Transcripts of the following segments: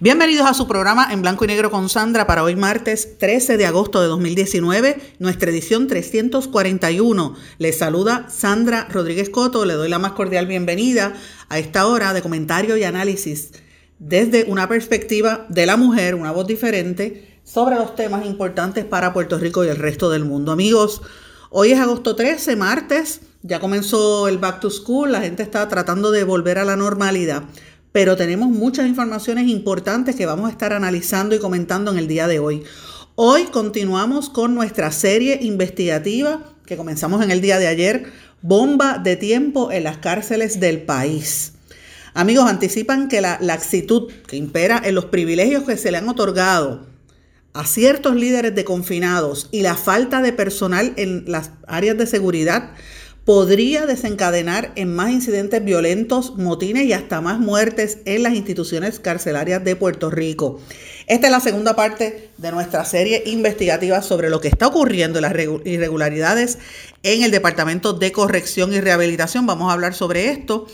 Bienvenidos a su programa en blanco y negro con Sandra para hoy martes 13 de agosto de 2019, nuestra edición 341. Les saluda Sandra Rodríguez Coto, le doy la más cordial bienvenida a esta hora de comentario y análisis desde una perspectiva de la mujer, una voz diferente, sobre los temas importantes para Puerto Rico y el resto del mundo. Amigos, hoy es agosto 13, martes, ya comenzó el back to school, la gente está tratando de volver a la normalidad pero tenemos muchas informaciones importantes que vamos a estar analizando y comentando en el día de hoy. Hoy continuamos con nuestra serie investigativa que comenzamos en el día de ayer, Bomba de tiempo en las cárceles del país. Amigos, anticipan que la laxitud que impera en los privilegios que se le han otorgado a ciertos líderes de confinados y la falta de personal en las áreas de seguridad podría desencadenar en más incidentes violentos, motines y hasta más muertes en las instituciones carcelarias de Puerto Rico. Esta es la segunda parte de nuestra serie investigativa sobre lo que está ocurriendo, las irregularidades en el Departamento de Corrección y Rehabilitación. Vamos a hablar sobre esto.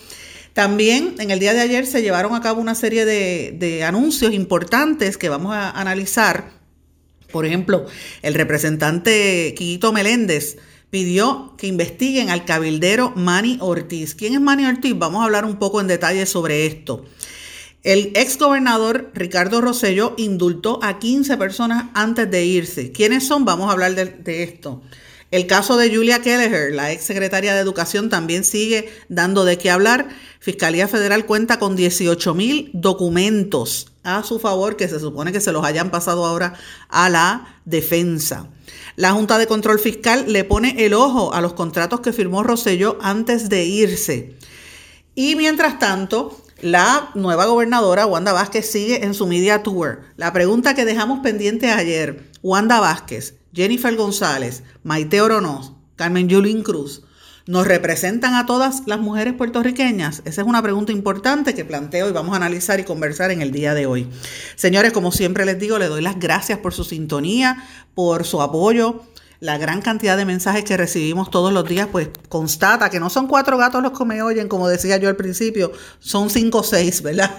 También en el día de ayer se llevaron a cabo una serie de, de anuncios importantes que vamos a analizar. Por ejemplo, el representante Quito Meléndez pidió que investiguen al cabildero Manny Ortiz. ¿Quién es Manny Ortiz? Vamos a hablar un poco en detalle sobre esto. El ex gobernador Ricardo Rosello indultó a 15 personas antes de irse. ¿Quiénes son? Vamos a hablar de, de esto. El caso de Julia Kelleher, la ex secretaria de Educación, también sigue dando de qué hablar. Fiscalía Federal cuenta con 18 mil documentos a su favor que se supone que se los hayan pasado ahora a la defensa. La Junta de Control Fiscal le pone el ojo a los contratos que firmó Rosselló antes de irse. Y mientras tanto, la nueva gobernadora, Wanda Vázquez, sigue en su media tour. La pregunta que dejamos pendiente ayer, Wanda Vázquez, Jennifer González, Maite Oronoz, Carmen Yulín Cruz, ¿Nos representan a todas las mujeres puertorriqueñas? Esa es una pregunta importante que planteo y vamos a analizar y conversar en el día de hoy. Señores, como siempre les digo, les doy las gracias por su sintonía, por su apoyo. La gran cantidad de mensajes que recibimos todos los días, pues constata que no son cuatro gatos los que me oyen, como decía yo al principio, son cinco o seis, ¿verdad?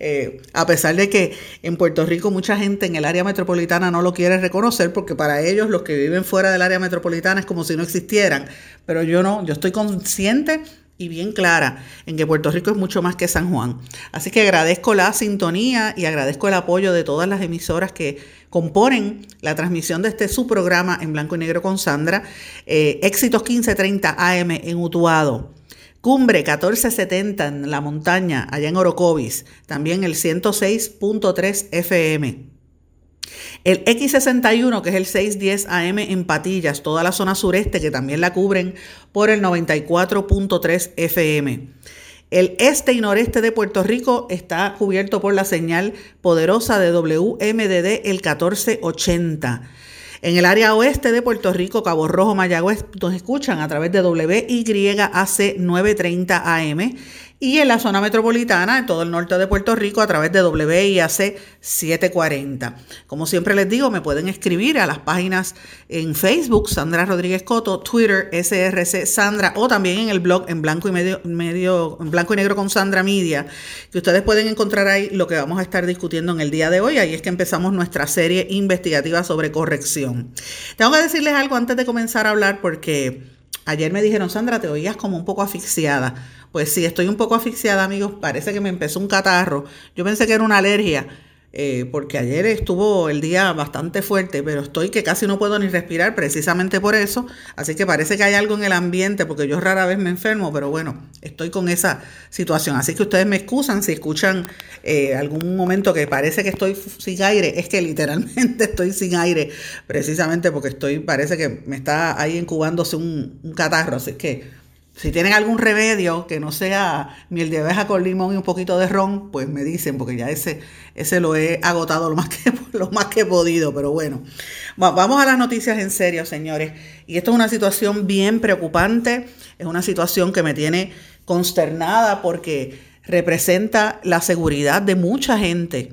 Eh, a pesar de que en Puerto Rico mucha gente en el área metropolitana no lo quiere reconocer porque para ellos los que viven fuera del área metropolitana es como si no existieran, pero yo no, yo estoy consciente y bien clara en que Puerto Rico es mucho más que San Juan. Así que agradezco la sintonía y agradezco el apoyo de todas las emisoras que componen la transmisión de este su programa en blanco y negro con Sandra, eh, Éxitos 1530 AM en Utuado. Cumbre 1470 en la montaña, allá en Orocovis. También el 106.3 FM. El X61, que es el 610 AM en Patillas, toda la zona sureste, que también la cubren por el 94.3 FM. El este y noreste de Puerto Rico está cubierto por la señal poderosa de WMDD el 1480. En el área oeste de Puerto Rico, Cabo Rojo, Mayagüez, nos escuchan a través de WYAC 930 AM y en la zona metropolitana, en todo el norte de Puerto Rico, a través de WIAC 740. Como siempre les digo, me pueden escribir a las páginas en Facebook, Sandra Rodríguez Coto, Twitter, SRC Sandra, o también en el blog en blanco y medio, medio, en blanco y negro con Sandra Media, que ustedes pueden encontrar ahí lo que vamos a estar discutiendo en el día de hoy. Ahí es que empezamos nuestra serie investigativa sobre corrección. Tengo que decirles algo antes de comenzar a hablar porque ayer me dijeron, Sandra, te oías como un poco asfixiada. Pues sí, estoy un poco asfixiada, amigos. Parece que me empezó un catarro. Yo pensé que era una alergia, eh, porque ayer estuvo el día bastante fuerte, pero estoy que casi no puedo ni respirar precisamente por eso. Así que parece que hay algo en el ambiente, porque yo rara vez me enfermo, pero bueno, estoy con esa situación. Así que ustedes me excusan si escuchan eh, algún momento que parece que estoy sin aire. Es que literalmente estoy sin aire, precisamente porque estoy, parece que me está ahí incubándose un, un catarro. Así que si tienen algún remedio que no sea miel de abeja con limón y un poquito de ron, pues me dicen, porque ya ese, ese lo he agotado lo más, que, lo más que he podido, pero bueno. Vamos a las noticias en serio, señores. Y esto es una situación bien preocupante, es una situación que me tiene consternada porque representa la seguridad de mucha gente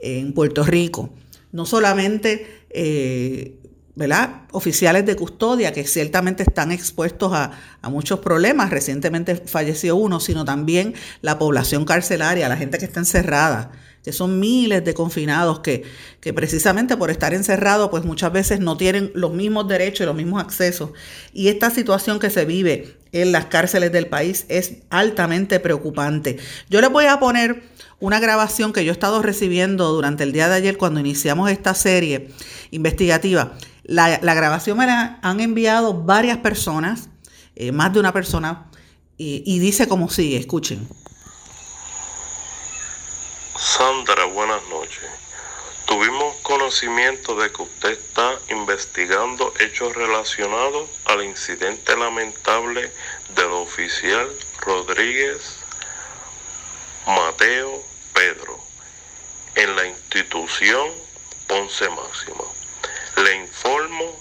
en Puerto Rico. No solamente eh, ¿verdad? oficiales de custodia que ciertamente están expuestos a, muchos problemas. Recientemente falleció uno, sino también la población carcelaria, la gente que está encerrada, que son miles de confinados que, que precisamente por estar encerrados, pues muchas veces no tienen los mismos derechos y los mismos accesos. Y esta situación que se vive en las cárceles del país es altamente preocupante. Yo les voy a poner una grabación que yo he estado recibiendo durante el día de ayer cuando iniciamos esta serie investigativa la, grabación me la han enviado varias personas, eh, más de una persona, y, dice como sigue, escuchen. Sandra, buenas noches. Tuvimos conocimiento de que usted está investigando hechos relacionados al incidente lamentable del oficial Rodríguez Mateo Pedro en la institución Ponce Máxima. Le informo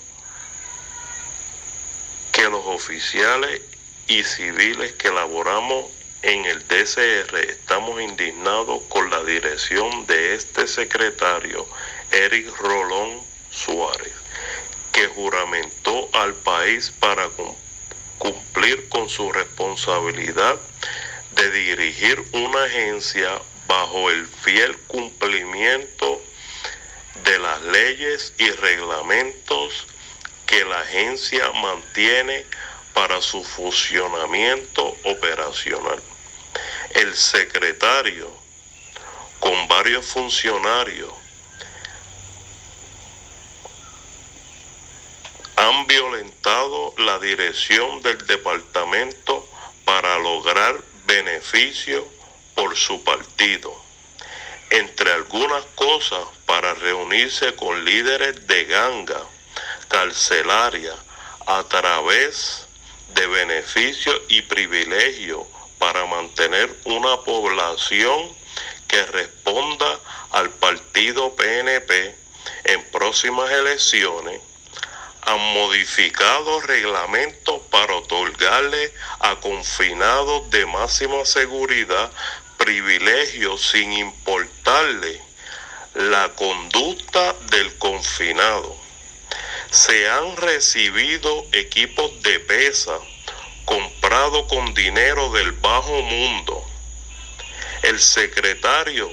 que los oficiales y civiles que laboramos en el DCR estamos indignados con la dirección de este secretario, Eric Rolón Suárez, que juramentó al país para cumplir con su responsabilidad de dirigir una agencia bajo el fiel cumplimiento de las leyes y reglamentos que la agencia mantiene para su funcionamiento operacional. El secretario, con varios funcionarios, han violentado la dirección del departamento para lograr beneficio por su partido entre algunas cosas, para reunirse con líderes de ganga carcelaria a través de beneficios y privilegios para mantener una población que responda al partido PNP en próximas elecciones, han modificado reglamentos para otorgarle a confinados de máxima seguridad privilegio sin importarle la conducta del confinado. Se han recibido equipos de pesa comprado con dinero del bajo mundo. El secretario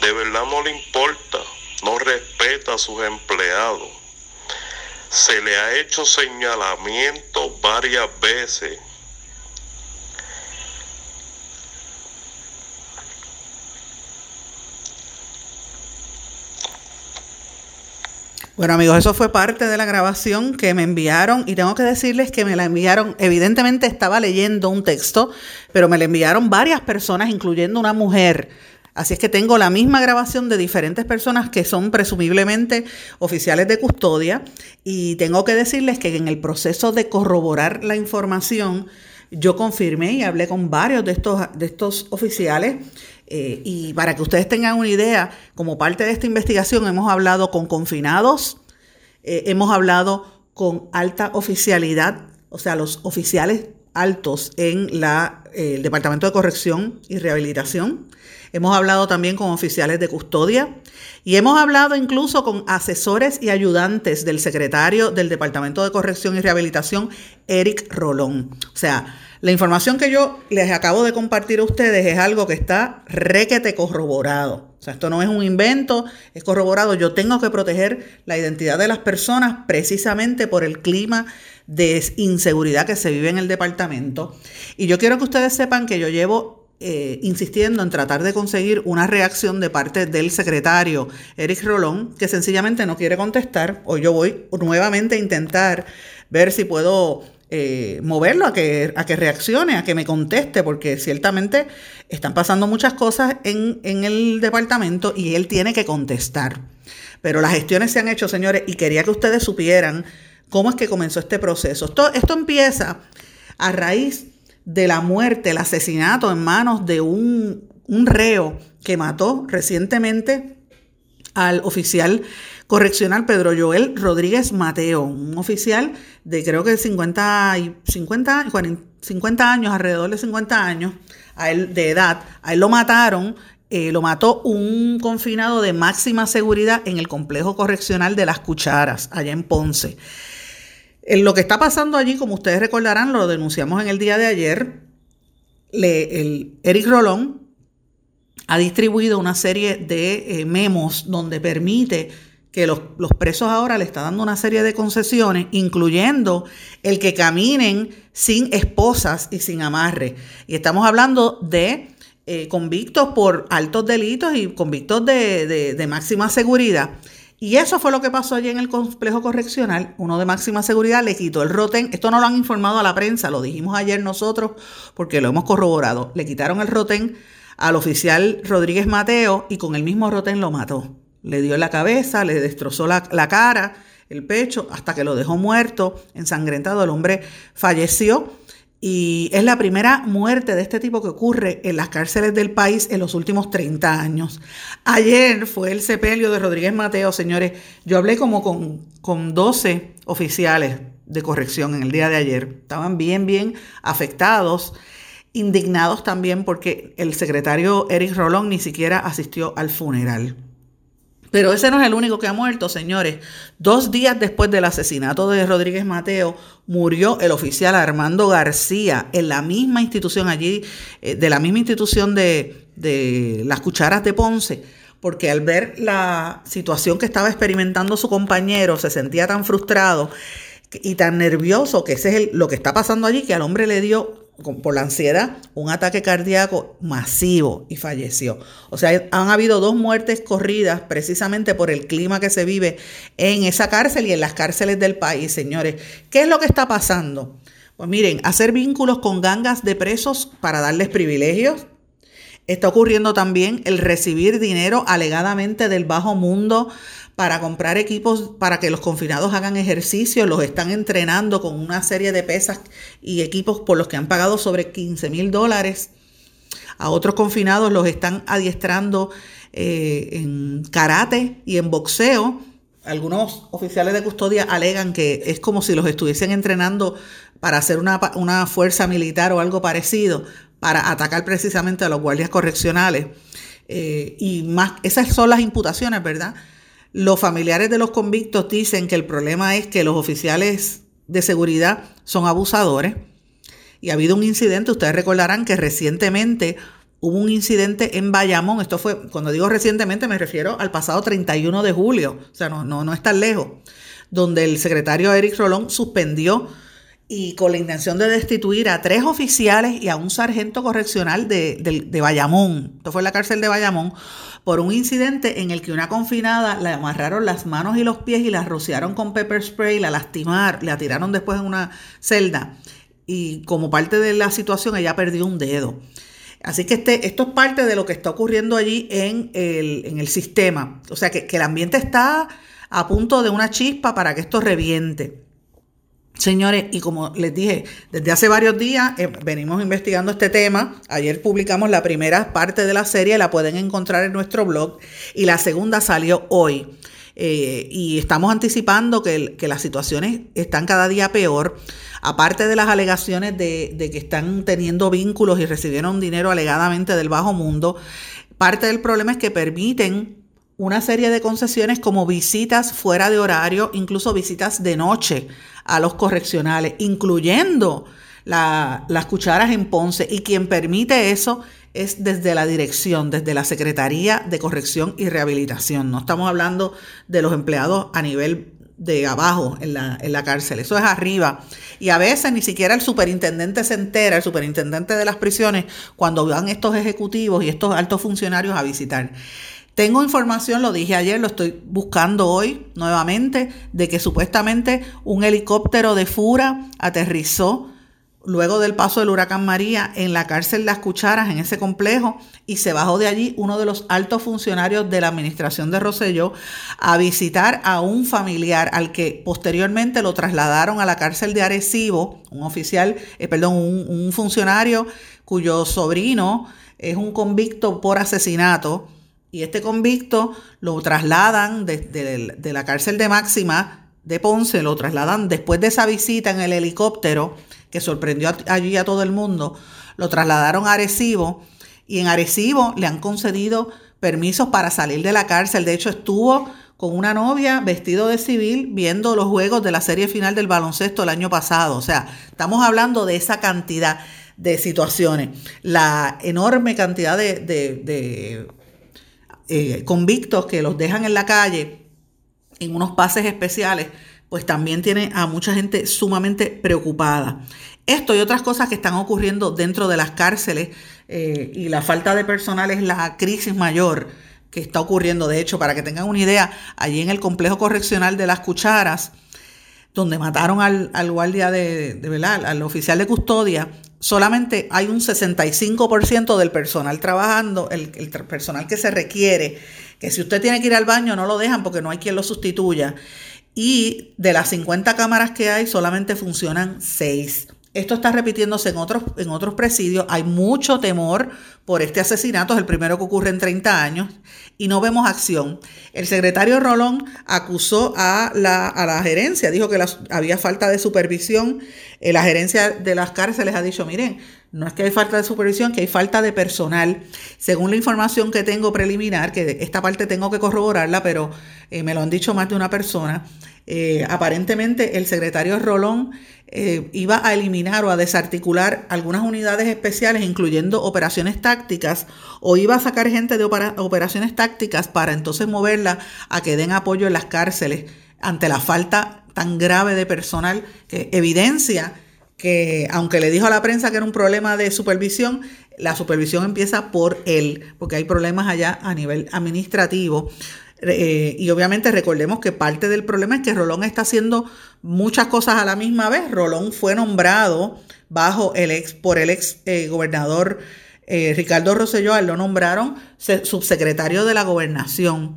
de verdad no le importa, no respeta a sus empleados. Se le ha hecho señalamiento varias veces Bueno amigos, eso fue parte de la grabación que me enviaron y tengo que decirles que me la enviaron, evidentemente estaba leyendo un texto, pero me la enviaron varias personas, incluyendo una mujer. Así es que tengo la misma grabación de diferentes personas que son presumiblemente oficiales de custodia y tengo que decirles que en el proceso de corroborar la información, yo confirmé y hablé con varios de estos, de estos oficiales eh, y para que ustedes tengan una idea, como parte de esta investigación hemos hablado con confinados, eh, hemos hablado con alta oficialidad, o sea, los oficiales altos en la, eh, el Departamento de Corrección y Rehabilitación. Hemos hablado también con oficiales de custodia y hemos hablado incluso con asesores y ayudantes del secretario del Departamento de Corrección y Rehabilitación, Eric Rolón. O sea, la información que yo les acabo de compartir a ustedes es algo que está requete corroborado. O sea, esto no es un invento, es corroborado. Yo tengo que proteger la identidad de las personas precisamente por el clima de inseguridad que se vive en el departamento. Y yo quiero que ustedes sepan que yo llevo eh, insistiendo en tratar de conseguir una reacción de parte del secretario Eric Rolón, que sencillamente no quiere contestar, o yo voy nuevamente a intentar ver si puedo eh, moverlo a que, a que reaccione, a que me conteste, porque ciertamente están pasando muchas cosas en, en el departamento y él tiene que contestar. Pero las gestiones se han hecho, señores, y quería que ustedes supieran cómo es que comenzó este proceso. Esto, esto empieza a raíz de la muerte, el asesinato en manos de un, un reo que mató recientemente al oficial correccional Pedro Joel Rodríguez Mateo, un oficial de creo que 50, 50, 50 años, alrededor de 50 años a él, de edad. A él lo mataron, eh, lo mató un confinado de máxima seguridad en el complejo correccional de las Cucharas, allá en Ponce. lo que está pasando allí, como ustedes recordarán, lo denunciamos en el día de ayer. el Eric Rolón ha distribuido una serie de eh, memos donde permite que los, presos ahora le está dando una serie de concesiones, incluyendo el que caminen sin esposas y sin amarre. Y estamos hablando de eh, convictos por altos delitos y convictos de, máxima seguridad. Y eso fue lo que pasó allí en el complejo correccional. Uno de máxima seguridad le quitó el rotén. Esto no lo han informado a la prensa, lo dijimos ayer nosotros porque lo hemos corroborado. Le quitaron el rotén al oficial Rodríguez Mateo y con el mismo rotén lo mató le dio la cabeza, le destrozó la, cara, el pecho, hasta que lo dejó muerto, ensangrentado. El hombre falleció y es la primera muerte de este tipo que ocurre en las cárceles del país en los últimos 30 años. Ayer fue el sepelio de Rodríguez Mateo, señores. Yo hablé como con, con 12 oficiales de corrección en el día de ayer. Estaban bien, bien afectados, indignados también porque el secretario Eric Rolón ni siquiera asistió al funeral. Pero ese no es el único que ha muerto, señores. Dos días después del asesinato de Rodríguez Mateo, murió el oficial Armando García en la misma institución allí, eh, de la misma institución de, de las cucharas de Ponce, porque al ver la situación que estaba experimentando su compañero, se sentía tan frustrado y tan nervioso que ese es lo que está pasando allí, que al hombre le dio por la ansiedad, un ataque cardíaco masivo y falleció. O sea, han habido dos muertes corridas precisamente por el clima que se vive en esa cárcel y en las cárceles del país, señores. ¿Qué es lo que está pasando? Pues miren, hacer vínculos con gangas de presos para darles privilegios. Está ocurriendo también el recibir dinero alegadamente del bajo mundo para comprar equipos para que los confinados hagan ejercicio, los están entrenando con una serie de pesas y equipos por los que han pagado sobre 15 mil dólares. A otros confinados los están adiestrando eh, en karate y en boxeo. Algunos oficiales de custodia alegan que es como si los estuviesen entrenando para hacer una, una fuerza militar o algo parecido, para atacar precisamente a los guardias correccionales. Eh, y más, esas son las imputaciones, ¿verdad? Los familiares de los convictos dicen que el problema es que los oficiales de seguridad son abusadores. Y ha habido un incidente, ustedes recordarán que recientemente hubo un incidente en Bayamón, esto fue, cuando digo recientemente me refiero al pasado 31 de julio, o sea, no, no, no es tan lejos, donde el secretario Eric Rolón suspendió y con la intención de destituir a tres oficiales y a un sargento correccional de, de Bayamón, esto fue en la cárcel de Bayamón, por un incidente en el que una confinada le amarraron las manos y los pies y la rociaron con pepper spray, la lastimaron, la tiraron después en una celda y como parte de la situación ella perdió un dedo. Así que este, esto es parte de lo que está ocurriendo allí en el, en el sistema. O sea que, que el ambiente está a punto de una chispa para que esto reviente. Señores, y como les dije, desde hace varios días eh, venimos investigando este tema. Ayer publicamos la primera parte de la serie, la pueden encontrar en nuestro blog, y la segunda salió hoy. Eh, y estamos anticipando que, las situaciones están cada día peor. Aparte de las alegaciones de, de que están teniendo vínculos y recibieron dinero alegadamente del bajo mundo, parte del problema es que permiten una serie de concesiones como visitas fuera de horario, incluso visitas de noche a los correccionales, incluyendo las cucharas en Ponce. Y quien permite eso es desde la dirección, desde la Secretaría de Corrección y Rehabilitación. No estamos hablando de los empleados a nivel de abajo en la, en la cárcel, eso es arriba. Y a veces ni siquiera el superintendente se entera, el superintendente de las prisiones, cuando van estos ejecutivos y estos altos funcionarios a visitar. Tengo información, lo dije ayer, lo estoy buscando hoy nuevamente, de que supuestamente un helicóptero de Fura aterrizó luego del paso del huracán María en la cárcel Las Cucharas, en ese complejo, y se bajó de allí uno de los altos funcionarios de la administración de Roselló a visitar a un familiar al que posteriormente lo trasladaron a la cárcel de Arecibo, un oficial, eh, perdón, un, funcionario cuyo sobrino es un convicto por asesinato, y este convicto lo trasladan de la cárcel de Máxima de Ponce, lo trasladan después de esa visita en el helicóptero que sorprendió allí a todo el mundo, lo trasladaron a Arecibo y en Arecibo le han concedido permisos para salir de la cárcel. De hecho, estuvo con una novia vestido de civil viendo los juegos de la serie final del baloncesto el año pasado. O sea, estamos hablando de esa cantidad de situaciones. La enorme cantidad de, eh, convictos que los dejan en la calle en unos pases especiales pues también tiene a mucha gente sumamente preocupada. Esto y otras cosas que están ocurriendo dentro de las cárceles eh, y la falta de personal es la crisis mayor que está ocurriendo. De hecho, para que tengan una idea, allí en el complejo correccional de las cucharas, donde mataron al, guardia de, de ¿verdad? al oficial de custodia, solamente hay un 65% del personal trabajando, el, el, personal que se requiere, que si usted tiene que ir al baño no lo dejan porque no hay quien lo sustituya y de las 50 cámaras que hay solamente funcionan 6. Esto está repitiéndose en otros, en otros presidios. Hay mucho temor por este asesinato, es el primero que ocurre en 30 años, y no vemos acción. El secretario Rolón acusó a la, a la gerencia, dijo que había falta de supervisión. Eh, la gerencia de las cárceles ha dicho, miren, no es que hay falta de supervisión, que hay falta de personal. Según la información que tengo preliminar, que esta parte tengo que corroborarla, pero eh, me lo han dicho más de una persona, eh, aparentemente el secretario Rolón eh, iba a eliminar o a desarticular algunas unidades especiales, incluyendo operaciones tácticas, o iba a sacar gente de operaciones tácticas para entonces moverla a que den apoyo en las cárceles ante la falta tan grave de personal que evidencia que aunque le dijo a la prensa que era un problema de supervisión, la supervisión empieza por él, porque hay problemas allá a nivel administrativo. Eh, y obviamente recordemos que parte del problema es que Rolón está haciendo muchas cosas a la misma vez. Rolón fue nombrado bajo el ex, por el ex eh, gobernador eh, Ricardo Rosselló, lo nombraron subsecretario de la gobernación.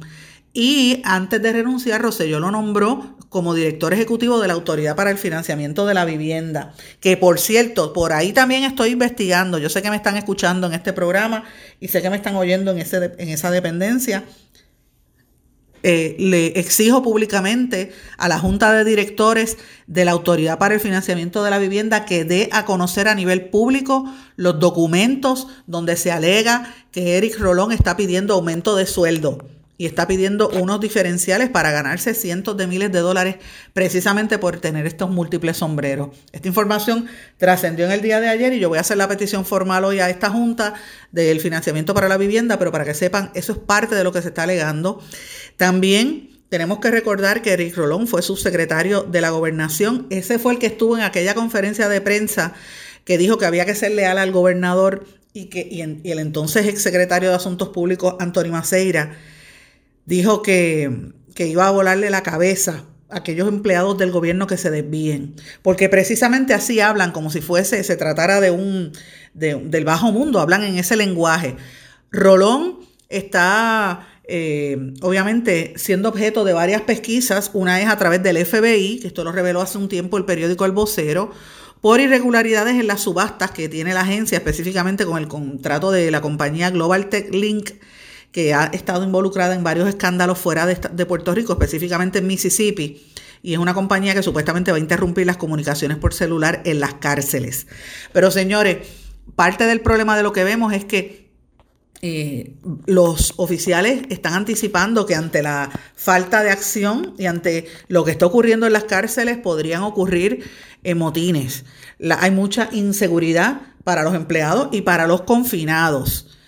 Y antes de renunciar, Rosselló lo nombró como director ejecutivo de la Autoridad para el Financiamiento de la Vivienda. Que por cierto, por ahí también estoy investigando. Yo sé que me están escuchando en este programa y sé que me están oyendo en, ese, en esa dependencia. Eh, le exijo públicamente a la Junta de Directores de la Autoridad para el Financiamiento de la Vivienda que dé a conocer a nivel público los documentos donde se alega que Eric Rolón está pidiendo aumento de sueldo y está pidiendo unos diferenciales para ganarse cientos de miles de dólares precisamente por tener estos múltiples sombreros. Esta información trascendió en el día de ayer y yo voy a hacer la petición formal hoy a esta Junta del financiamiento para la vivienda, pero para que sepan, eso es parte de lo que se está alegando. También tenemos que recordar que Eric Rolón fue subsecretario de la gobernación. Ese fue el que estuvo en aquella conferencia de prensa que dijo que había que ser leal al gobernador y que y, el entonces exsecretario de Asuntos Públicos, Antonio Maceira, dijo que, iba a volarle la cabeza a aquellos empleados del gobierno que se desvíen, porque precisamente así hablan, como si fuese, se tratara de un, del bajo mundo, hablan en ese lenguaje. Rolón está eh, obviamente siendo objeto de varias pesquisas, una es a través del FBI, que esto lo reveló hace un tiempo el periódico El Vocero, por irregularidades en las subastas que tiene la agencia, específicamente con el contrato de la compañía Global Tech Link que ha estado involucrada en varios escándalos fuera de, Puerto Rico, específicamente en Mississippi, y es una compañía que supuestamente va a interrumpir las comunicaciones por celular en las cárceles. Pero señores, parte del problema de lo que vemos es que eh, los oficiales están anticipando que ante la falta de acción y ante lo que está ocurriendo en las cárceles podrían ocurrir motines. hay mucha inseguridad para los empleados y para los confinados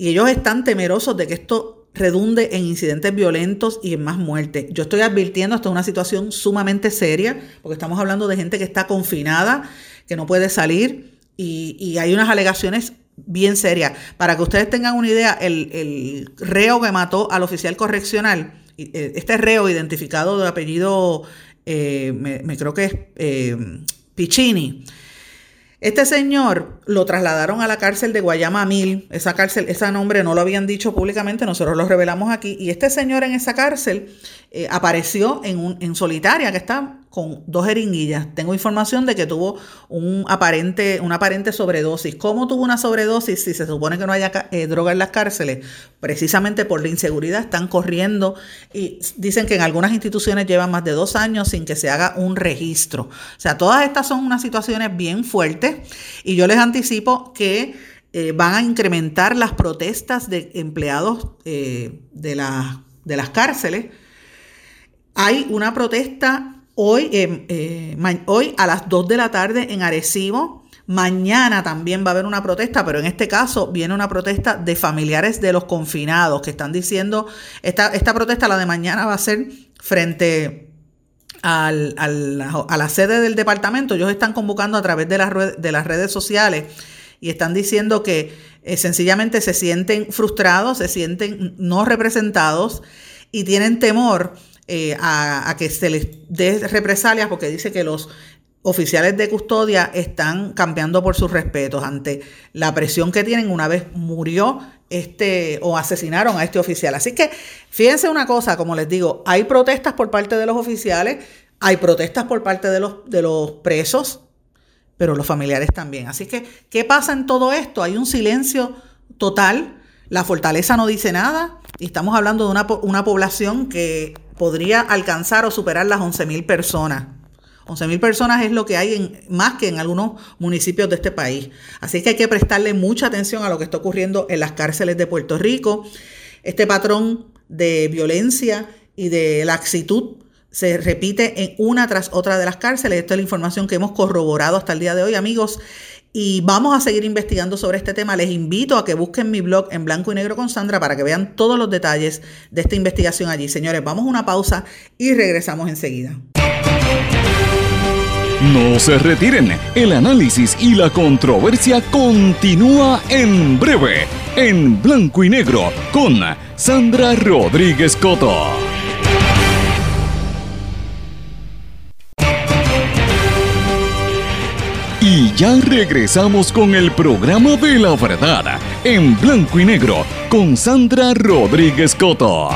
y ellos están temerosos de que esto redunde en incidentes violentos y en más muertes. Yo estoy advirtiendo, esto es una situación sumamente seria, porque estamos hablando de gente que está confinada, que no puede salir, y, hay unas alegaciones bien serias. Para que ustedes tengan una idea, el, reo que mató al oficial correccional, eh, este reo identificado de apellido, eh, me, creo que es eh, Piccini, Este señor lo trasladaron a la cárcel de Guayama Mil. Esa cárcel, ese nombre no lo habían dicho públicamente, nosotros lo revelamos aquí. Y este señor en esa cárcel eh, apareció en, un, en solitaria, que está con dos jeringuillas. Tengo información de que tuvo un aparente, una aparente sobredosis. ¿Cómo tuvo una sobredosis si se supone que no haya eh, droga en las cárceles? Precisamente por la inseguridad están corriendo y dicen que en algunas instituciones llevan más de dos años sin que se haga un registro. O sea, todas estas son unas situaciones bien fuertes y yo les anticipo que eh, van a incrementar las protestas de empleados eh, de, de las cárceles. Hay una protesta Hoy, eh, eh, hoy a las 2 de la tarde en Arecibo. Mañana también va a haber una protesta, pero en este caso viene una protesta de familiares de los confinados que están diciendo, esta, esta protesta, la de mañana, va a ser frente al, al, a la sede del departamento. Ellos están convocando a través de las, de las redes sociales y están diciendo que eh, sencillamente se sienten frustrados, se sienten no representados y tienen temor eh, a, que se les dé represalias porque dice que los oficiales de custodia están cambiando por sus respetos ante la presión que tienen una vez murió este o asesinaron a este oficial. Así que fíjense una cosa, como les digo, hay protestas por parte de los oficiales, hay protestas por parte de los, de los presos, pero los familiares también. Así que, ¿qué pasa en todo esto? Hay un silencio total, la fortaleza no dice nada y estamos hablando de una, una población que podría alcanzar o superar las 11.000 personas. 11.000 personas es lo que hay en, más que en algunos municipios de este país. Así que hay que prestarle mucha atención a lo que está ocurriendo en las cárceles de Puerto Rico. Este patrón de violencia y de laxitud se repite en una tras otra de las cárceles. Esta es la información que hemos corroborado hasta el día de hoy, amigos. Y vamos a seguir investigando sobre este tema. Les invito a que busquen mi blog en blanco y negro con Sandra para que vean todos los detalles de esta investigación allí. Señores, vamos a una pausa y regresamos enseguida. No se retiren, el análisis y la controversia continúa en breve, en blanco y negro, con Sandra Rodríguez Coto. Ya regresamos con el programa de la verdad en blanco y negro con Sandra Rodríguez Coto.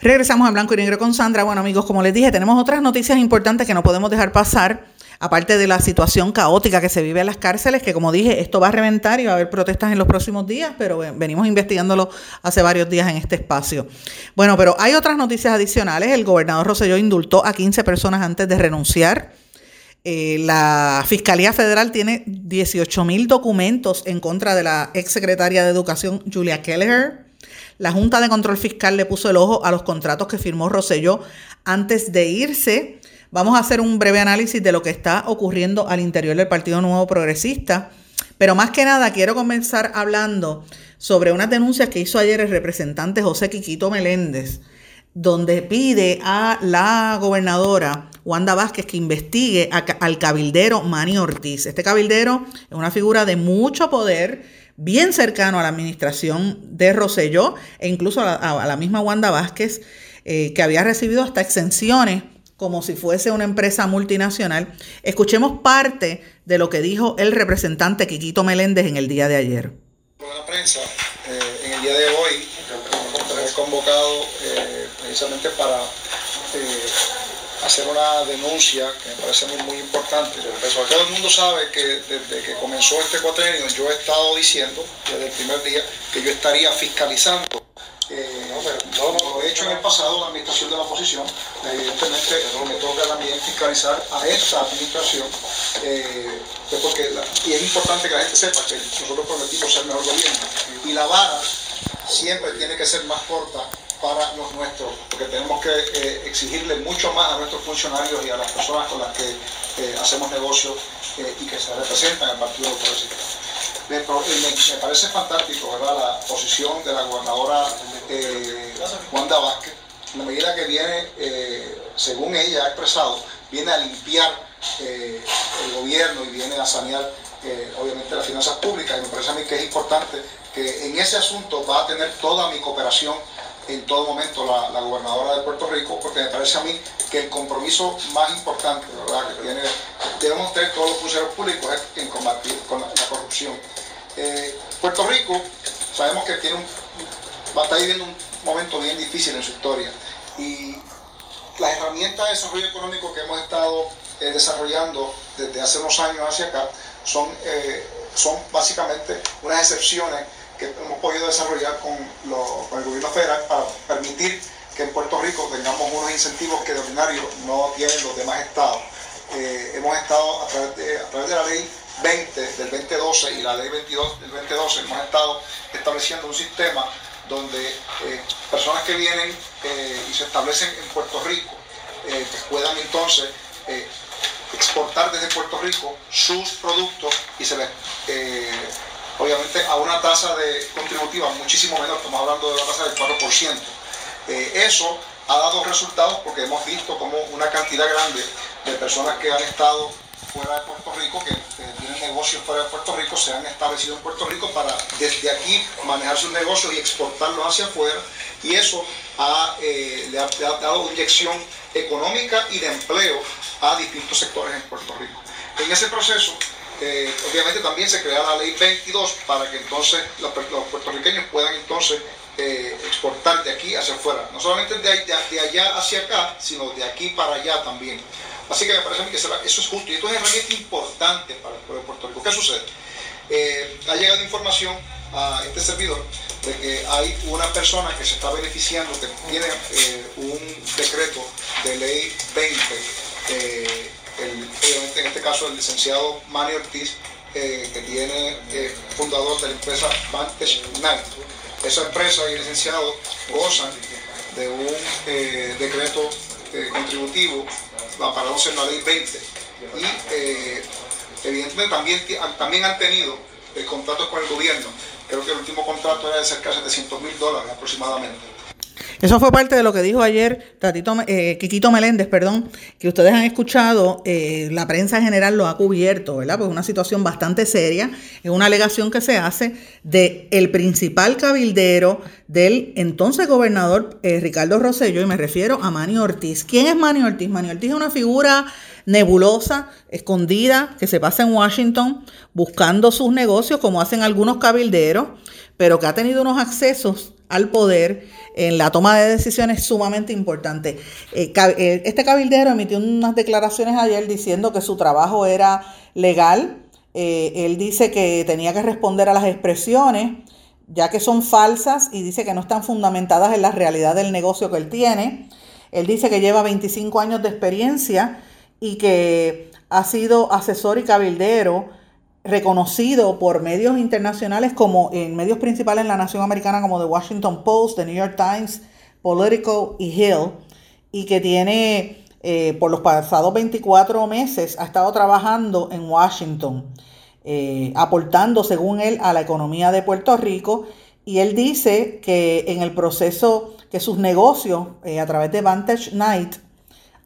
Regresamos a blanco y negro con Sandra. Bueno amigos, como les dije, tenemos otras noticias importantes que no podemos dejar pasar aparte de la situación caótica que se vive en las cárceles, que como dije, esto va a reventar y va a haber protestas en los próximos días, pero venimos investigándolo hace varios días en este espacio. Bueno, pero hay otras noticias adicionales. El gobernador Roselló indultó a 15 personas antes de renunciar. Eh, la Fiscalía Federal tiene 18 mil documentos en contra de la exsecretaria de Educación, Julia Kelleher. La Junta de Control Fiscal le puso el ojo a los contratos que firmó Roselló antes de irse. Vamos a hacer un breve análisis de lo que está ocurriendo al interior del Partido Nuevo Progresista. Pero más que nada quiero comenzar hablando sobre unas denuncias que hizo ayer el representante José Quiquito Meléndez, donde pide a la gobernadora Wanda Vázquez que investigue al cabildero Manny Ortiz. Este cabildero es una figura de mucho poder, bien cercano a la administración de Roselló e incluso a la, misma Wanda Vázquez, eh, que había recibido hasta exenciones como si fuese una empresa multinacional. Escuchemos parte de lo que dijo el representante Quiquito Meléndez en el día de ayer. La prensa, eh, en el día de hoy, he convocado eh, precisamente para eh, hacer una denuncia que me parece muy, muy importante. Todo el mundo sabe que desde que comenzó este cuatrenio yo he estado diciendo desde el primer día que yo estaría fiscalizando hecho en el pasado la administración de la oposición. Evidentemente me toca también fiscalizar a esta administración, eh, pues porque y es importante que la gente sepa que nosotros prometimos ser mejor gobierno. Y la vara siempre tiene que ser más corta para los nuestros, porque tenemos que eh, exigirle mucho más a nuestros funcionarios y a las personas con las que hacemos negocios y que se representan en el Partido Progresista. Me, parece fantástico ¿verdad? la posición de la gobernadora eh, Wanda Vázquez, la medida que viene, eh, según ella ha expresado, viene a limpiar eh, el gobierno y viene a sanear eh, obviamente las finanzas públicas y me parece a mí que es importante que en ese asunto va a tener toda mi cooperación en todo momento la, gobernadora de Puerto Rico, porque me parece a mí que el compromiso más importante ¿verdad? que tiene, debemos tener todos los funcionarios públicos es en combatir con la, corrupción. Eh, Puerto Rico sabemos que tiene un, va a estar viviendo un momento bien difícil en su historia y las herramientas de desarrollo económico que hemos estado eh, desarrollando desde hace unos años hacia acá son, eh, son básicamente unas excepciones que hemos podido desarrollar con, el gobierno federal para permitir que en Puerto Rico tengamos unos incentivos que de ordinario no tienen los demás estados. Eh, hemos estado a través, de, la ley 20 del 2012 y la ley 22 del 2012, hemos estado estableciendo un sistema donde eh, personas que vienen eh, y se establecen en Puerto Rico puedan entonces exportar desde Puerto Rico sus productos y se les obviamente a una tasa de contributiva muchísimo menor, estamos hablando de una tasa del 4%. Eh, eso ha dado resultados porque hemos visto como una cantidad grande de personas que han estado fuera de Puerto Rico, que, tienen negocios fuera de Puerto Rico, se han establecido en Puerto Rico para desde aquí manejar sus negocios y exportarlos hacia afuera. Y eso eh, ha, le ha dado inyección económica y de empleo a distintos sectores en Puerto Rico. En ese proceso, eh, obviamente también se crea la ley 22 para que entonces los, puertorriqueños puedan entonces eh, exportar de aquí hacia afuera. No solamente de, allá hacia acá, sino de aquí para allá también. Así que me parece a mí que eso es justo y esto es herramienta importante para el pueblo de Puerto Rico. ¿Qué sucede? Eh, ha llegado información a este servidor de que hay una persona que se está beneficiando, que tiene un decreto de ley 20 obviamente en este caso el licenciado Manny Ortiz, eh, que tiene eh, fundador de la empresa Vantage Night. Esa empresa y el licenciado gozan de un eh, decreto contributivo aparados en la ley 20 y evidentemente también, también han tenido contratos con el gobierno. Creo que el último contrato era de cerca de 700 mil dólares aproximadamente. Eso fue parte de lo que dijo ayer Tatito, eh, Quiquito Meléndez, perdón, que ustedes han escuchado, eh, la prensa en general lo ha cubierto, ¿verdad? Pues una situación bastante seria, es una alegación que se hace de el principal cabildero del entonces gobernador eh, Ricardo Rosello, y me refiero a Manny Ortiz. ¿Quién es Manny Ortiz? Manny Ortiz es una figura nebulosa, escondida, que se pasa en Washington buscando sus negocios, como hacen algunos cabilderos, pero que ha tenido unos accesos al poder en la toma de decisiones sumamente importante. Eh, eh, este cabildero emitió unas declaraciones ayer diciendo que su trabajo era legal. Eh, él dice que tenía que responder a las expresiones, ya que son falsas y dice que no están fundamentadas en la realidad del negocio que él tiene. Él dice que lleva 25 años de experiencia y que ha sido asesor y cabildero reconocido por medios internacionales como en medios principales en la nación americana como The Washington Post, The New York Times, Politico y Hill, y que tiene eh, por los pasados 24 meses ha estado trabajando en Washington, eh, aportando, según él, a la economía de Puerto Rico. Y él dice que en el proceso que sus negocios eh, a través de Vantage Night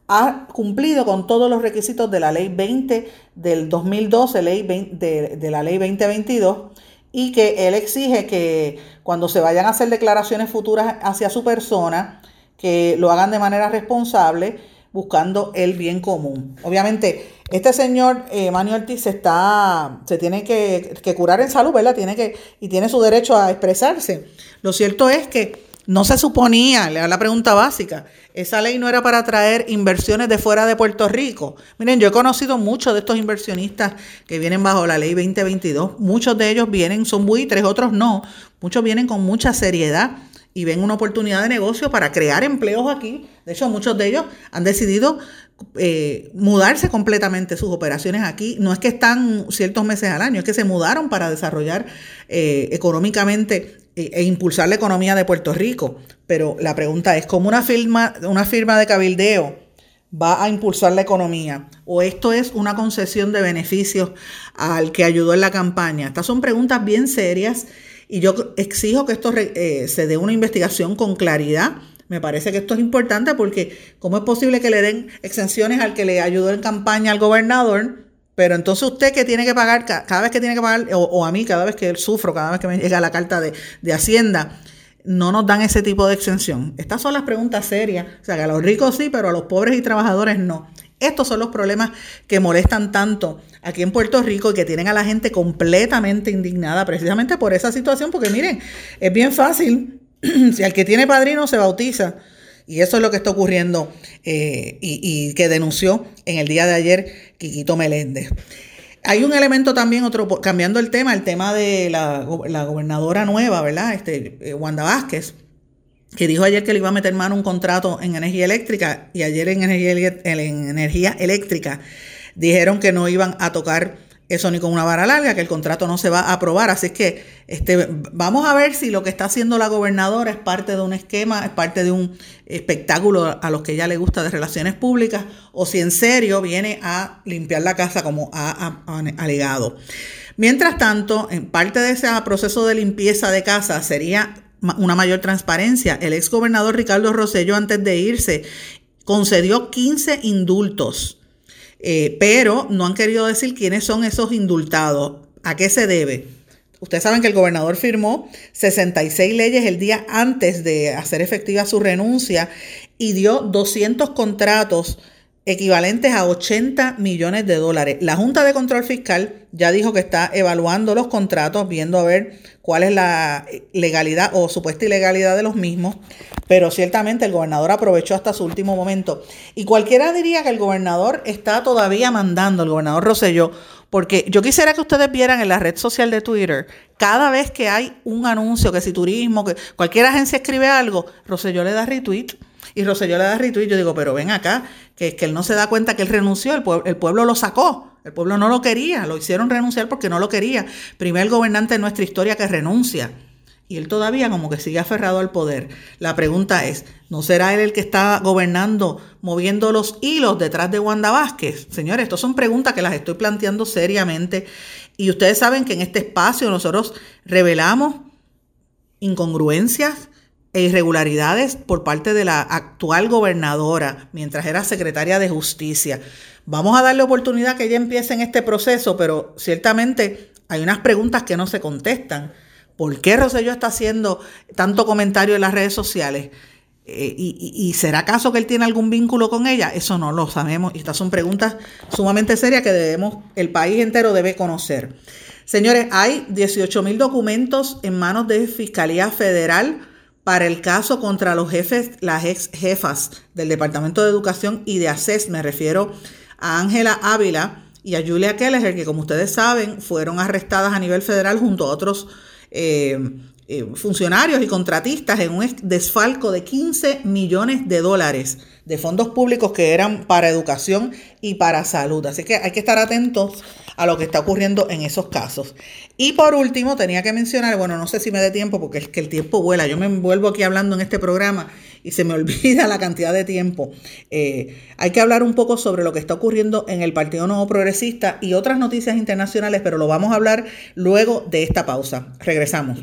ha cumplido con todos los requisitos de la ley 20 del 2012, ley de, la ley 2022, y que él exige que cuando se vayan a hacer declaraciones futuras hacia su persona, que lo hagan de manera responsable, buscando el bien común. Obviamente, este señor eh, Manuel Ortiz está, se tiene que, que, curar en salud, ¿verdad? Tiene que, y tiene su derecho a expresarse. Lo cierto es que no se suponía, le da la pregunta básica, esa ley no era para atraer inversiones de fuera de Puerto Rico. Miren, yo he conocido muchos de estos inversionistas que vienen bajo la ley 2022. Muchos de ellos vienen, son buitres, otros no. Muchos vienen con mucha seriedad y ven una oportunidad de negocio para crear empleos aquí. De hecho, muchos de ellos han decidido eh, mudarse completamente sus operaciones aquí. No es que están ciertos meses al año, es que se mudaron para desarrollar eh, económicamente e, impulsar la economía de Puerto Rico. Pero la pregunta es, ¿cómo una firma, una firma de cabildeo va a impulsar la economía? ¿O esto es una concesión de beneficios al que ayudó en la campaña? Estas son preguntas bien serias y yo exijo que esto eh, se dé una investigación con claridad. Me parece que esto es importante porque ¿cómo es posible que le den exenciones al que le ayudó en campaña al gobernador pero entonces usted que tiene que pagar, cada vez que tiene que pagar, o, a mí cada vez que sufro, cada vez que me llega la carta de, Hacienda, no nos dan ese tipo de exención? Estas son las preguntas serias. O sea, que a los ricos sí, pero a los pobres y trabajadores no. Estos son los problemas que molestan tanto aquí en Puerto Rico y que tienen a la gente completamente indignada precisamente por esa situación, porque miren, es bien fácil, si al que tiene padrino se bautiza, y eso es lo que está ocurriendo eh, y, que denunció en el día de ayer Quiquito Meléndez. Hay un elemento también, otro, cambiando el tema, el tema de la, gobernadora nueva, ¿verdad? Este, eh, Wanda Vázquez, que dijo ayer que le iba a meter mano un contrato en energía eléctrica y ayer en energía, en energía eléctrica dijeron que no iban a tocar eso ni con una vara larga, que el contrato no se va a aprobar. Así que este, vamos a ver si lo que está haciendo la gobernadora es parte de un esquema, es parte de un espectáculo a los que ella le gusta de relaciones públicas, o si en serio viene a limpiar la casa como ha, alegado. Mientras tanto, en parte de ese proceso de limpieza de casa sería una mayor transparencia. El ex gobernador Ricardo Rosello, antes de irse, concedió 15 indultos eh, pero no han querido decir quiénes son esos indultados, a qué se debe. Ustedes saben que el gobernador firmó 66 leyes el día antes de hacer efectiva su renuncia y dio 200 contratos equivalentes a 80 millones de dólares. La Junta de Control Fiscal ya dijo que está evaluando los contratos, viendo a ver cuál es la legalidad o supuesta ilegalidad de los mismos, pero ciertamente el gobernador aprovechó hasta su último momento. Y cualquiera diría que el gobernador está todavía mandando, el gobernador Rosselló, porque yo quisiera que ustedes vieran en la red social de Twitter, cada vez que hay un anuncio, que si turismo, que cualquier agencia escribe algo, Rosselló le da retweet y Rosselló le da retweet. Yo digo, pero ven acá, que, que él no se da cuenta que él renunció, el, el pueblo lo sacó. El pueblo no lo quería, lo hicieron renunciar porque no lo quería. Primer gobernante en nuestra historia que renuncia. Y él todavía como que sigue aferrado al poder. La pregunta es, ¿no será él el que está gobernando, moviendo los hilos detrás de Wanda Vázquez? Señores, estas son preguntas que las estoy planteando seriamente. Y ustedes saben que en este espacio nosotros revelamos incongruencias, e irregularidades por parte de la actual gobernadora mientras era secretaria de justicia. Vamos a darle oportunidad que ella empiece en este proceso, pero ciertamente hay unas preguntas que no se contestan. ¿Por qué Rosselló está haciendo tanto comentario en las redes sociales? Eh, y, y, será acaso que él tiene algún vínculo con ella? Eso no lo sabemos. Y estas son preguntas sumamente serias que debemos, el país entero debe conocer. Señores, hay 18 mil documentos en manos de Fiscalía Federal para el caso contra los jefes, las ex jefas del Departamento de Educación y de ACES, me refiero a Ángela Ávila y a Julia Kelleher, que como ustedes saben fueron arrestadas a nivel federal junto a otros eh, eh, funcionarios y contratistas en un desfalco de 15 millones de dólares de fondos públicos que eran para educación y para salud. Así que hay que estar atentos a lo que está ocurriendo en esos casos. Y por último, tenía que mencionar, bueno, no sé si me dé tiempo porque es que el tiempo vuela. Yo me envuelvo aquí hablando en este programa y se me olvida la cantidad de tiempo. Eh, hay que hablar un poco sobre lo que está ocurriendo en el Partido Nuevo Progresista y otras noticias internacionales, pero lo vamos a hablar luego de esta pausa. Regresamos.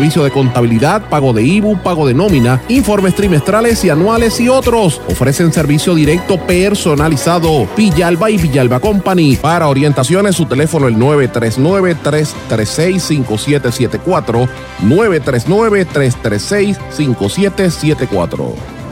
servicio de contabilidad, pago de IBU, pago de nómina, informes trimestrales y anuales y otros. Ofrecen servicio directo personalizado. Villalba y Villalba Company. Para orientaciones, su teléfono el 939-336-5774. 939-336-5774.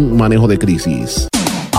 manejo de crisis.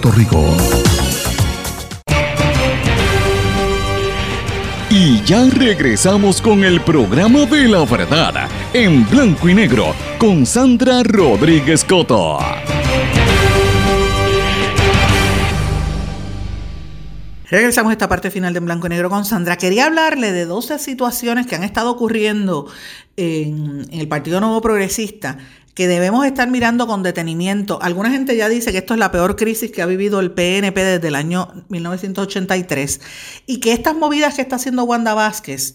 Rico. Y ya regresamos con el programa de la verdad en blanco y negro con Sandra Rodríguez Coto. Regresamos a esta parte final de Blanco y Negro con Sandra. Quería hablarle de 12 situaciones que han estado ocurriendo en, en el Partido Nuevo Progresista que debemos estar mirando con detenimiento. Alguna gente ya dice que esto es la peor crisis que ha vivido el PNP desde el año 1983 y que estas movidas que está haciendo Wanda Vázquez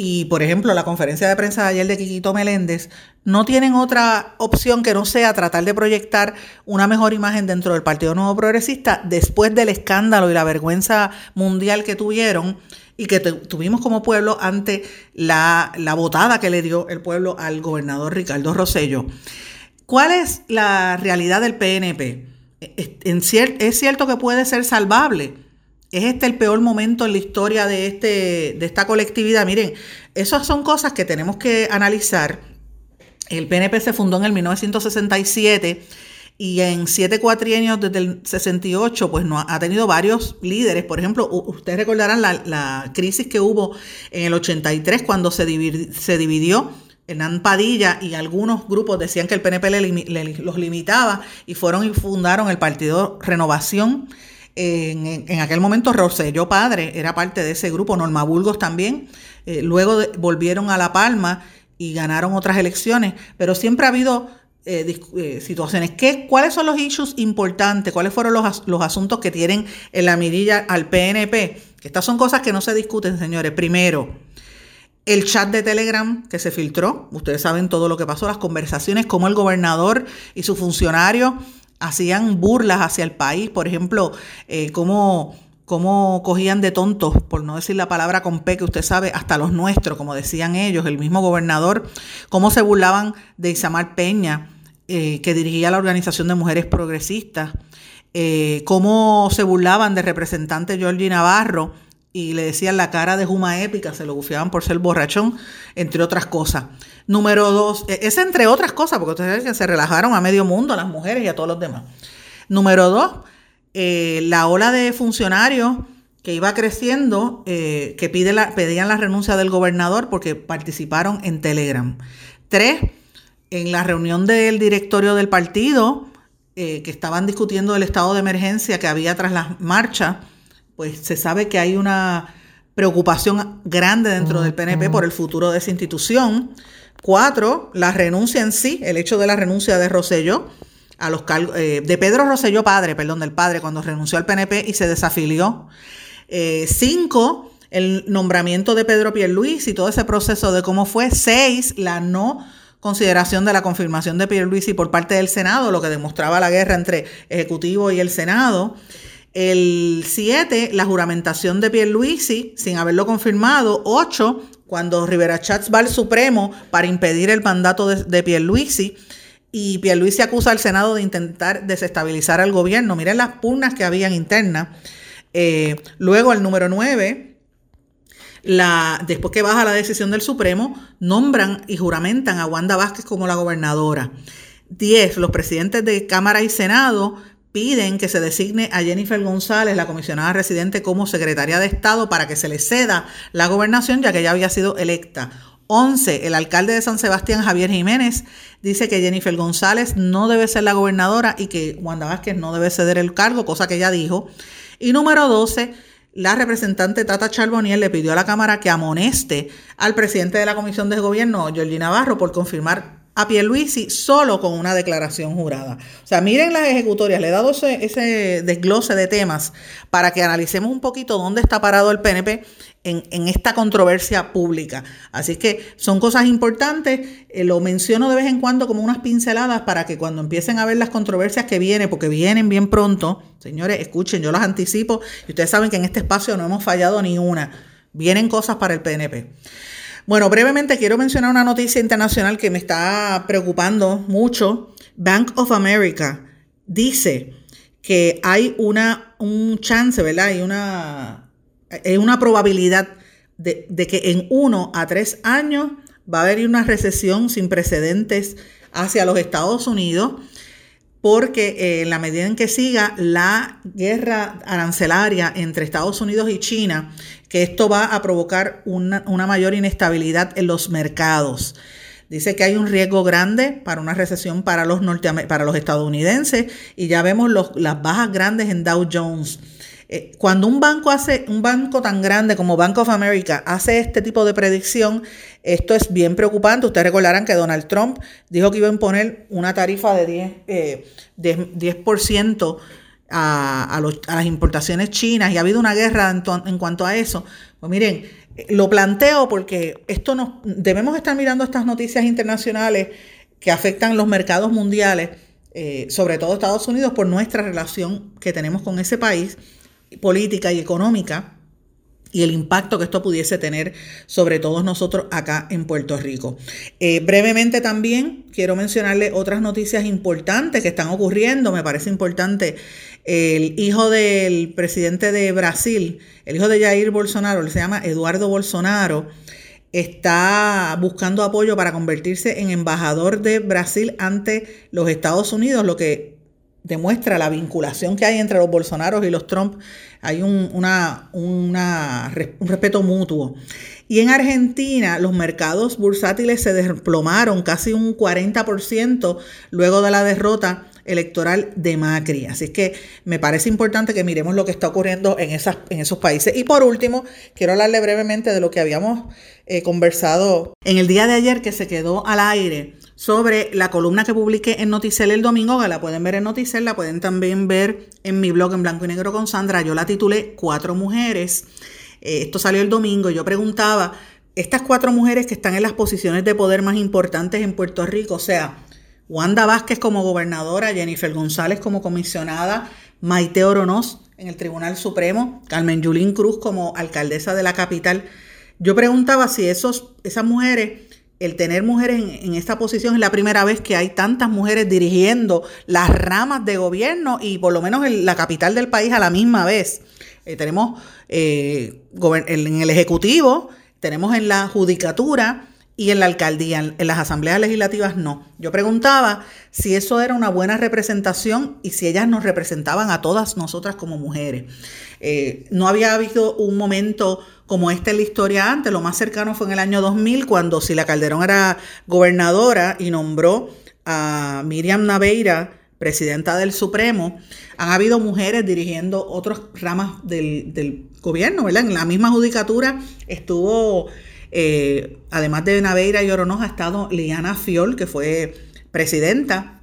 y, por ejemplo, la conferencia de prensa de ayer de Quiquito Meléndez no tienen otra opción que no sea tratar de proyectar una mejor imagen dentro del Partido Nuevo Progresista después del escándalo y la vergüenza mundial que tuvieron y que tuvimos como pueblo ante la, la votada que le dio el pueblo al gobernador Ricardo Rosello. ¿Cuál es la realidad del PNP? Es cierto que puede ser salvable. ¿Es este el peor momento en la historia de, este, de esta colectividad? Miren, esas son cosas que tenemos que analizar. El PNP se fundó en el 1967 y en siete cuatrienios desde el 68, pues ha tenido varios líderes. Por ejemplo, ustedes recordarán la, crisis que hubo en el 83 cuando se, dividió, se dividió Hernán Padilla y algunos grupos decían que el PNP los limitaba y fueron y fundaron el Partido Renovación. En, aquel momento Rosselló Padre era parte de ese grupo, Norma Burgos también. Eh, luego volvieron a La Palma y ganaron otras elecciones, pero siempre ha habido eh, eh, situaciones. ¿Qué, ¿Cuáles son los issues importantes? ¿Cuáles fueron los, los, asuntos que tienen en la mirilla al PNP? Estas son cosas que no se discuten, señores. Primero, el chat de Telegram que se filtró. Ustedes saben todo lo que pasó, las conversaciones, cómo el gobernador y su funcionario hacían burlas hacia el país. Por ejemplo, eh, cómo cómo cogían de tontos, por no decir la palabra con P, que usted sabe, hasta los nuestros, como decían ellos, el mismo gobernador, cómo se burlaban de Isamar Peña, eh, que dirigía la Organización de Mujeres Progresistas, eh, cómo se burlaban de representante Georgie Navarro y le decían la cara de Juma épica, se lo bufiaban por ser borrachón, entre otras cosas. Número dos, e, es entre otras cosas, porque ustedes que se relajaron a medio mundo, a las mujeres y a todos los demás. Número dos, eh, la ola de funcionarios que iba creciendo, que pedían la renuncia del gobernador porque participaron en Telegram. Tres, en la reunión del directorio del partido, eh, que estaban discutiendo el estado de emergencia que había tras las marchas, pues se sabe que hay una preocupación grande dentro del PNP por el futuro de esa institución. Cuatro, la renuncia en sí, el hecho de la renuncia de Rosselló a los cargos, eh, de Pedro Rosselló padre, perdón, del padre, cuando renunció al PNP y se desafilió. Eh, cinco, el nombramiento de Pedro Pierluisi y todo ese proceso de cómo fue. Seis, la no consideración de la confirmación de Pierluisi por parte del Senado, lo que demostraba la guerra entre Ejecutivo y el Senado. El 7, la juramentación de Pierluisi sin haberlo confirmado. 8, cuando Rivera Chats va al Supremo para impedir el mandato de, de Pierluisi y Pierluisi acusa al Senado de intentar desestabilizar al gobierno. Miren las pugnas que habían internas. Eh, luego el número 9, después que baja la decisión del Supremo, nombran y juramentan a Wanda Vázquez como la gobernadora. 10. Los presidentes de Cámara y Senado piden que se designe a Jennifer González, la comisionada residente, como secretaria de Estado para que se le ceda la gobernación, ya que ella había sido electa. 11. El alcalde de San Sebastián, Javier Jiménez, dice que Jennifer González no debe ser la gobernadora y que Wanda Vázquez no debe ceder el cargo, cosa que ella dijo. Y número 12. La representante Tata Charbonier le pidió a la Cámara que amoneste al presidente de la Comisión de Gobierno, Georgina Navarro, por confirmar a Pierluisi solo con una declaración jurada. O sea, miren las ejecutorias, le he dado ese, desglose de temas para que analicemos un poquito dónde está parado el PNP en, esta controversia pública. Así que son cosas importantes, eh, lo menciono de vez en cuando como unas pinceladas para que cuando empiecen a ver las controversias que vienen, porque vienen bien pronto, señores, escuchen, yo las anticipo y ustedes saben que en este espacio no hemos fallado ni una. Vienen cosas para el PNP. Bueno, brevemente quiero mencionar una noticia internacional que me está preocupando mucho. Bank of America dice que hay una, un chance, ¿verdad? Hay una, una probabilidad de, de que en uno a tres años va a haber una recesión sin precedentes hacia los Estados Unidos porque eh, en la medida en que siga la guerra arancelaria entre Estados Unidos y China, que esto va a provocar una, mayor inestabilidad en los mercados. Dice que hay un riesgo grande para una recesión para los, para los estadounidenses y ya vemos las bajas grandes en Dow Jones. Eh, cuando un banco hace, un banco tan grande como Bank of America hace este tipo de predicción, esto es bien preocupante. Ustedes recordarán que Donald Trump dijo que iba a imponer una tarifa de 10, eh, a, las importaciones chinas y ha habido una guerra en, en cuanto a eso. Pues miren, lo planteo porque esto nos debemos estar mirando estas noticias internacionales que afectan los mercados mundiales, eh, sobre todo Estados Unidos, por nuestra relación que tenemos con ese país política y económica y el impacto que esto pudiese tener sobre todos nosotros acá en Puerto Rico. Eh, brevemente también quiero mencionarle otras noticias importantes que están ocurriendo. Me parece importante el hijo del presidente de Brasil, el hijo de Jair Bolsonaro, se llama Eduardo Bolsonaro, está buscando apoyo para convertirse en embajador de Brasil ante los Estados Unidos, lo que demuestra la vinculación que hay entre los Bolsonaros y los Trump. Hay un, un respeto mutuo. Y en Argentina los mercados bursátiles se desplomaron casi un 40% luego de la derrota electoral de Macri. Así que me parece importante que miremos lo que está ocurriendo en, esas, en esos países. Y por último, quiero hablarle brevemente de lo que habíamos eh, conversado en el día de ayer que se quedó al aire sobre la columna que publiqué en Noticel el domingo, que la pueden ver en Noticel, la pueden también ver en mi blog en blanco y negro con Sandra. Yo la titulé Cuatro mujeres. Eh, esto salió el domingo. Yo preguntaba, estas cuatro mujeres que están en las posiciones de poder más importantes en Puerto Rico, o sea, Wanda Vázquez como gobernadora, Jennifer González como comisionada, Maite Oronoz en el Tribunal Supremo, Carmen Yulín Cruz como alcaldesa de la capital. Yo preguntaba si esos, esas mujeres el tener mujeres en, esta posición es la primera vez que hay tantas mujeres dirigiendo las ramas de gobierno y por lo menos en la capital del país a la misma vez. Eh, tenemos eh, en el Ejecutivo, tenemos en la Judicatura y en la alcaldía, en las asambleas legislativas no. Yo preguntaba si eso era una buena representación y si ellas nos representaban a todas nosotras como mujeres. Eh, no había habido un momento como este en la historia antes. Lo más cercano fue en el año 2000, cuando Sila Calderón era gobernadora y nombró a Miriam Naveira presidenta del Supremo, han habido mujeres dirigiendo otras ramas del, gobierno, ¿verdad? En la misma judicatura estuvo, eh, además de Naveira y Oronoja, ha estado Liana Fiol, que fue presidenta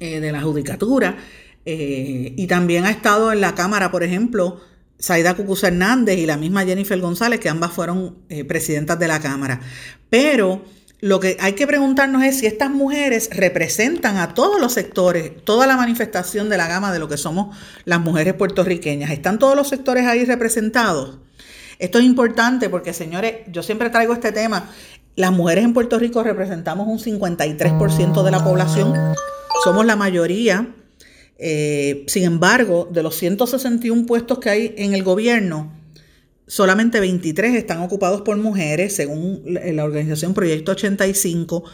eh, de la judicatura, eh, y también ha estado en la Cámara, por ejemplo, Saida Cucuza Hernández y la misma Jennifer González, que ambas fueron presidentas de la Cámara. Pero lo que hay que preguntarnos es si estas mujeres representan a todos los sectores, toda la manifestación de la gama de lo que somos las mujeres puertorriqueñas. ¿Están todos los sectores ahí representados? Esto es importante porque, señores, yo siempre traigo este tema. Las mujeres en Puerto Rico representamos un 53% de la población, somos la mayoría. Eh, sin embargo, de los 161 puestos que hay en el gobierno, solamente 23 están ocupados por mujeres, según la organización Proyecto 85.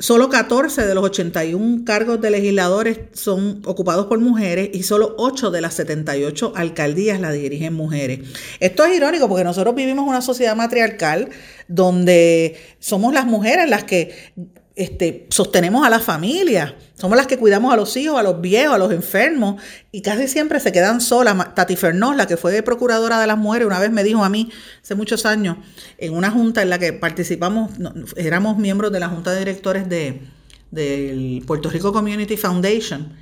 Solo 14 de los 81 cargos de legisladores son ocupados por mujeres y solo 8 de las 78 alcaldías la dirigen mujeres. Esto es irónico porque nosotros vivimos una sociedad matriarcal donde somos las mujeres las que este, sostenemos a la familia, somos las que cuidamos a los hijos, a los viejos, a los enfermos, y casi siempre se quedan solas. Tati Fernós, la que fue procuradora de las mujeres, una vez me dijo a mí, hace muchos años, en una junta en la que participamos, éramos miembros de la junta de directores de, del Puerto Rico Community Foundation,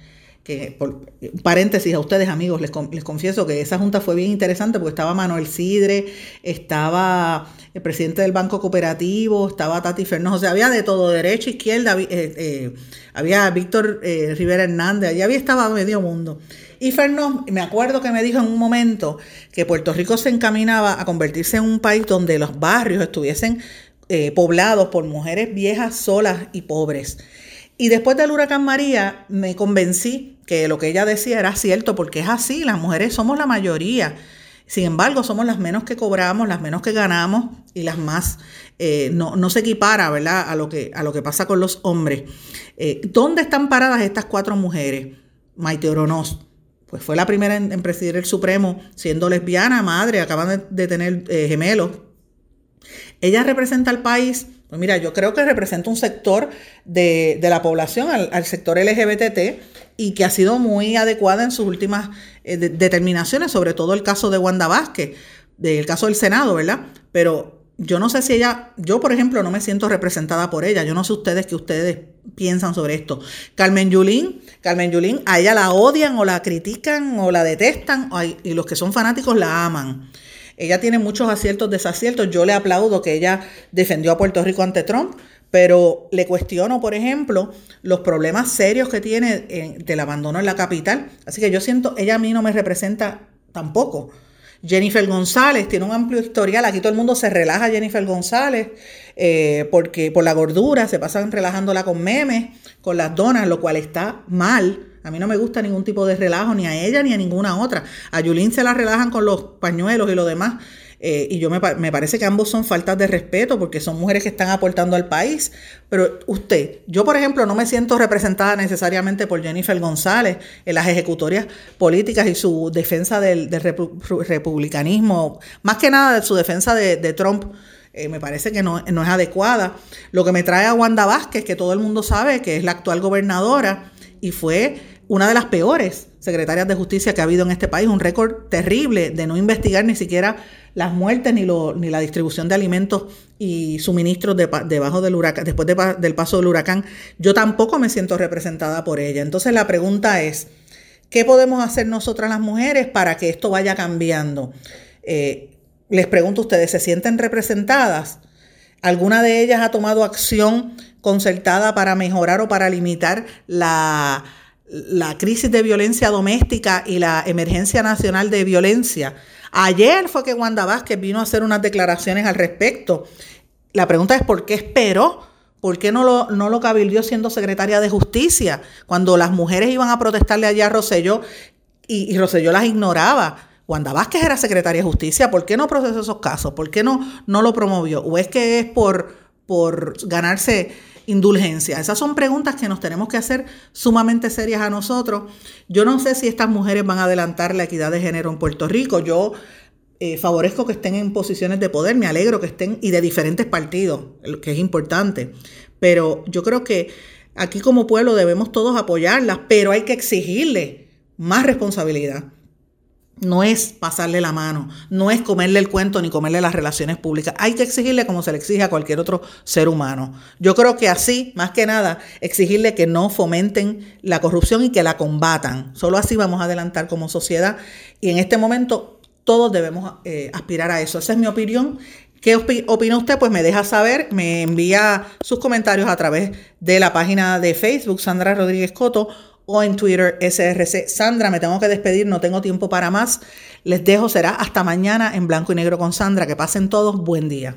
que por paréntesis a ustedes amigos, les, les, confieso que esa junta fue bien interesante porque estaba Manuel Sidre, estaba el presidente del Banco Cooperativo, estaba Tati Fernández, o sea, había de todo, derecha, izquierda, eh, eh, había Víctor eh, Rivera Hernández, allí había estaba medio mundo. Y Fernández, me acuerdo que me dijo en un momento que Puerto Rico se encaminaba a convertirse en un país donde los barrios estuviesen poblados por mujeres viejas, solas y pobres. Y después del huracán María me convencí que lo que ella decía era cierto, porque es así, las mujeres somos la mayoría. Sin embargo, somos las menos que cobramos, las menos que ganamos y las más, eh, no, se equipara, ¿verdad?, a lo que, a lo que pasa con los hombres. Eh, ¿Dónde están paradas estas cuatro mujeres? Maite Oronoz, pues fue la primera en, presidir el Supremo, siendo lesbiana, madre, acaban de, tener eh, gemelos. Ella representa al país pues mira, yo creo que representa un sector de, la población, al, sector LGBT, y que ha sido muy adecuada en sus últimas eh, determinaciones, sobre todo el caso de Wanda Vázquez, del caso del Senado, ¿verdad? Pero yo no sé si ella, yo por ejemplo no me siento representada por ella, yo no sé ustedes qué ustedes piensan sobre esto. Carmen Yulín, Carmen Yulín, a ella la odian o la critican o la detestan, y los que son fanáticos la aman. Ella tiene muchos aciertos, desaciertos. Yo le aplaudo que ella defendió a Puerto Rico ante Trump, pero le cuestiono, por ejemplo, los problemas serios que tiene del abandono en la capital. Así que yo siento, ella a mí no me representa tampoco. Jennifer González tiene un amplio historial. Aquí todo el mundo se relaja Jennifer González eh, porque por la gordura se pasan relajándola con memes, con las donas, lo cual está mal. A mí no me gusta ningún tipo de relajo, ni a ella ni a ninguna otra. A Yulín se la relajan con los pañuelos y lo demás. Eh, y yo me, me, parece que ambos son faltas de respeto porque son mujeres que están aportando al país. Pero usted, yo por ejemplo no me siento representada necesariamente por Jennifer González en las ejecutorias políticas y su defensa del, republicanismo, más que nada de su defensa de, Trump. Eh, me parece que no, no, es adecuada. Lo que me trae a Wanda Vázquez, que todo el mundo sabe que es la actual gobernadora y fue una de las peores secretarias de justicia que ha habido en este país, un récord terrible de no investigar ni siquiera las muertes ni, lo, ni la distribución de alimentos y suministros debajo del huracán, después del paso del huracán. Yo tampoco me siento representada por ella. Entonces la pregunta es, ¿qué podemos hacer nosotras las mujeres para que esto vaya cambiando? Eh, les pregunto a ustedes, ¿se sienten representadas? ¿Alguna de ellas ha tomado acción concertada para mejorar o para limitar la crisis de violencia doméstica y la emergencia nacional de violencia. Ayer fue que Wanda Vázquez vino a hacer unas declaraciones al respecto. La pregunta es por qué esperó, por qué no lo, no cabildió siendo secretaria de justicia, cuando las mujeres iban a protestarle allá a Roselló y Roselló las ignoraba. Wanda Vázquez era secretaria de justicia, ¿por qué no procesó esos casos? ¿Por qué no, no lo promovió? ¿O es que es por, por ganarse indulgencia? Esas son preguntas que nos tenemos que hacer sumamente serias a nosotros. Yo no sé si estas mujeres van a adelantar la equidad de género en Puerto Rico. Yo eh, favorezco que estén en posiciones de poder, me alegro que estén y de diferentes partidos, que es importante. Pero yo creo que Aquí como pueblo debemos todos apoyarlas, pero hay que exigirle más responsabilidad. No es pasarle la mano, no es comerle el cuento ni comerle las relaciones públicas. Hay que exigirle como se le exige a cualquier otro ser humano. Yo creo que así, más que nada, exigirle que no fomenten la corrupción y que la combatan. Solo así vamos a adelantar como sociedad. Y en este momento todos debemos eh, aspirar a eso. Esa es mi opinión. ¿Qué opina usted? Pues me deja saber, me envía sus comentarios a través de la página de Facebook, Sandra Rodríguez Coto, o en Twitter, SRC. Sandra, me tengo que despedir, no tengo tiempo para más. Les dejo, será hasta mañana en blanco y negro con Sandra. Que pasen todos, buen día.